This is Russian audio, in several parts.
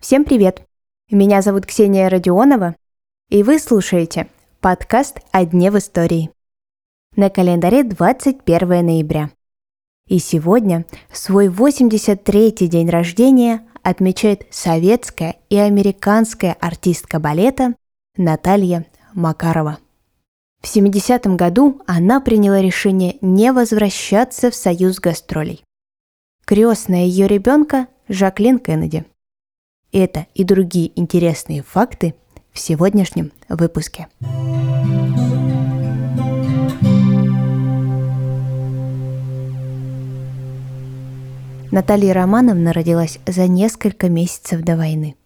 Всем привет! Меня зовут Ксения Родионова, и вы слушаете подкаст «О дне в истории». На календаре 21 ноября. И сегодня свой 83-й день рождения отмечает советская и американская артистка балета Наталья Макарова. В 70-м году она приняла решение не возвращаться в союз гастролей. Крестная ее ребенка Жаклин Кеннеди. Это и другие интересные факты в сегодняшнем выпуске. Наталья Романовна родилась за несколько месяцев до войны.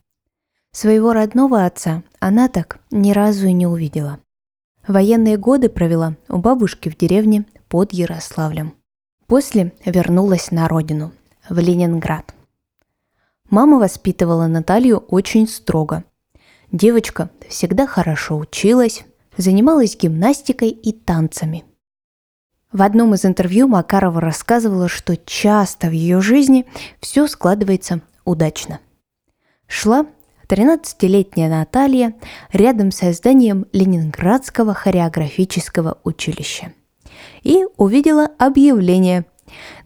Своего родного отца она так ни разу и не увидела. Военные годы провела у бабушки в деревне под Ярославлем. После вернулась на родину, в Ленинград. Мама воспитывала Наталью очень строго. Девочка всегда хорошо училась, занималась гимнастикой и танцами. В одном из интервью Макарова рассказывала, что часто в ее жизни все складывается удачно. Шла 13-летняя Наталья рядом со зданием Ленинградского хореографического училища. И увидела объявление.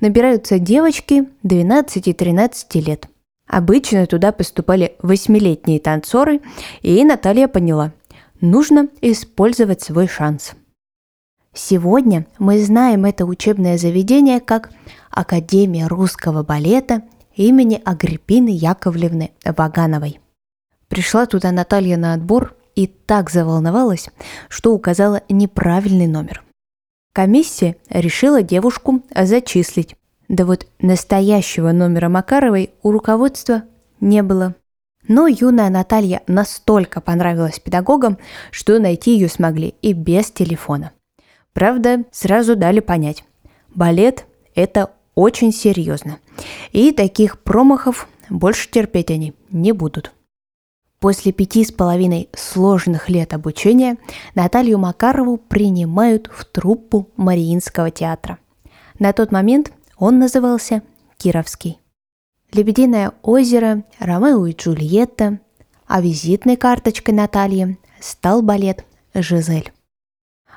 Набираются девочки 12 и 13 лет. Обычно туда поступали восьмилетние танцоры, и Наталья поняла – нужно использовать свой шанс. Сегодня мы знаем это учебное заведение как Академия русского балета имени Агриппины Яковлевны Вагановой – Пришла туда Наталья на отбор и так заволновалась, что указала неправильный номер. Комиссия решила девушку зачислить. Да вот настоящего номера Макаровой у руководства не было. Но юная Наталья настолько понравилась педагогам, что найти ее смогли и без телефона. Правда, сразу дали понять, балет – это очень серьезно. И таких промахов больше терпеть они не будут. После пяти с половиной сложных лет обучения Наталью Макарову принимают в труппу Мариинского театра. На тот момент он назывался Кировский. «Лебединое озеро», «Ромео и Джульетта», а визитной карточкой Натальи стал балет «Жизель».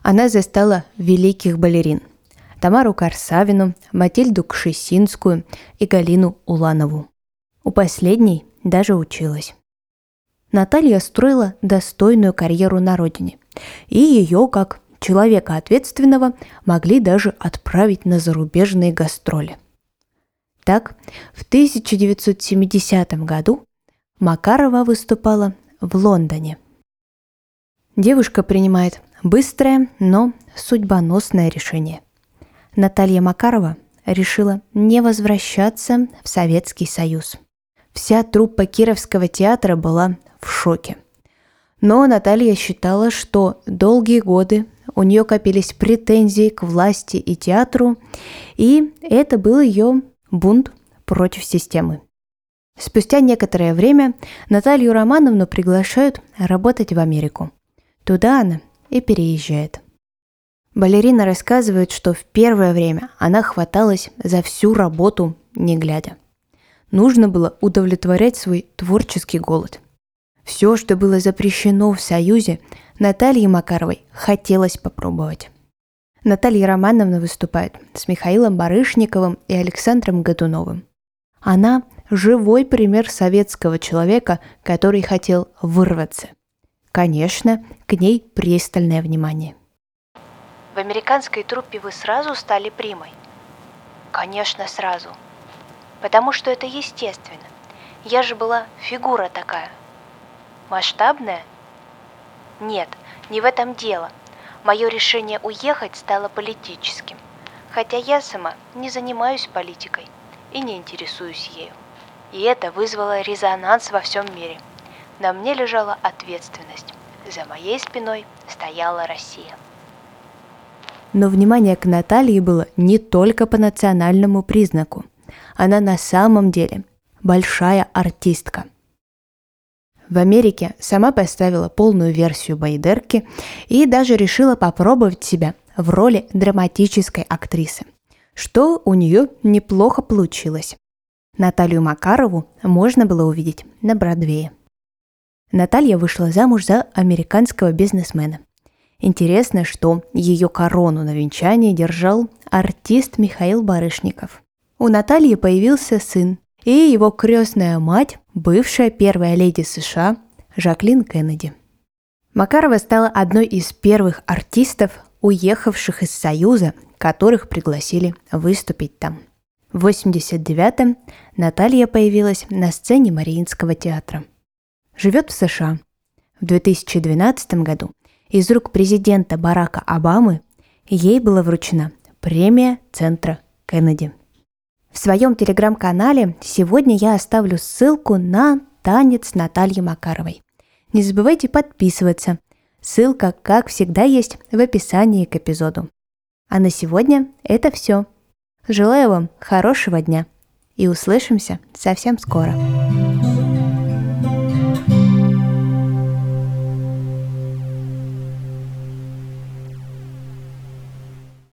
Она застала великих балерин – Тамару Корсавину, Матильду Кшесинскую и Галину Уланову. У последней даже училась. Наталья строила достойную карьеру на родине. И ее, как человека ответственного, могли даже отправить на зарубежные гастроли. Так, в 1970 году Макарова выступала в Лондоне. Девушка принимает быстрое, но судьбоносное решение. Наталья Макарова решила не возвращаться в Советский Союз. Вся труппа Кировского театра была в шоке. Но Наталья считала, что долгие годы у нее копились претензии к власти и театру, и это был ее бунт против системы. Спустя некоторое время Наталью Романовну приглашают работать в Америку. Туда она и переезжает. Балерина рассказывает, что в первое время она хваталась за всю работу, не глядя. Нужно было удовлетворять свой творческий голод – все, что было запрещено в Союзе, Наталье Макаровой хотелось попробовать. Наталья Романовна выступает с Михаилом Барышниковым и Александром Годуновым. Она – живой пример советского человека, который хотел вырваться. Конечно, к ней пристальное внимание. В американской труппе вы сразу стали примой? Конечно, сразу. Потому что это естественно. Я же была фигура такая, Масштабная? Нет, не в этом дело. Мое решение уехать стало политическим. Хотя я сама не занимаюсь политикой и не интересуюсь ею. И это вызвало резонанс во всем мире. На мне лежала ответственность. За моей спиной стояла Россия. Но внимание к Наталье было не только по национальному признаку. Она на самом деле большая артистка – в Америке сама поставила полную версию Байдерки и даже решила попробовать себя в роли драматической актрисы, что у нее неплохо получилось. Наталью Макарову можно было увидеть на Бродвее. Наталья вышла замуж за американского бизнесмена. Интересно, что ее корону на венчании держал артист Михаил Барышников. У Натальи появился сын, и его крестная мать, бывшая первая леди США Жаклин Кеннеди. Макарова стала одной из первых артистов, уехавших из Союза, которых пригласили выступить там. В 89-м Наталья появилась на сцене Мариинского театра. Живет в США. В 2012 году из рук президента Барака Обамы ей была вручена премия Центра Кеннеди. В своем телеграм-канале сегодня я оставлю ссылку на танец Натальи Макаровой. Не забывайте подписываться. Ссылка, как всегда, есть в описании к эпизоду. А на сегодня это все. Желаю вам хорошего дня и услышимся совсем скоро.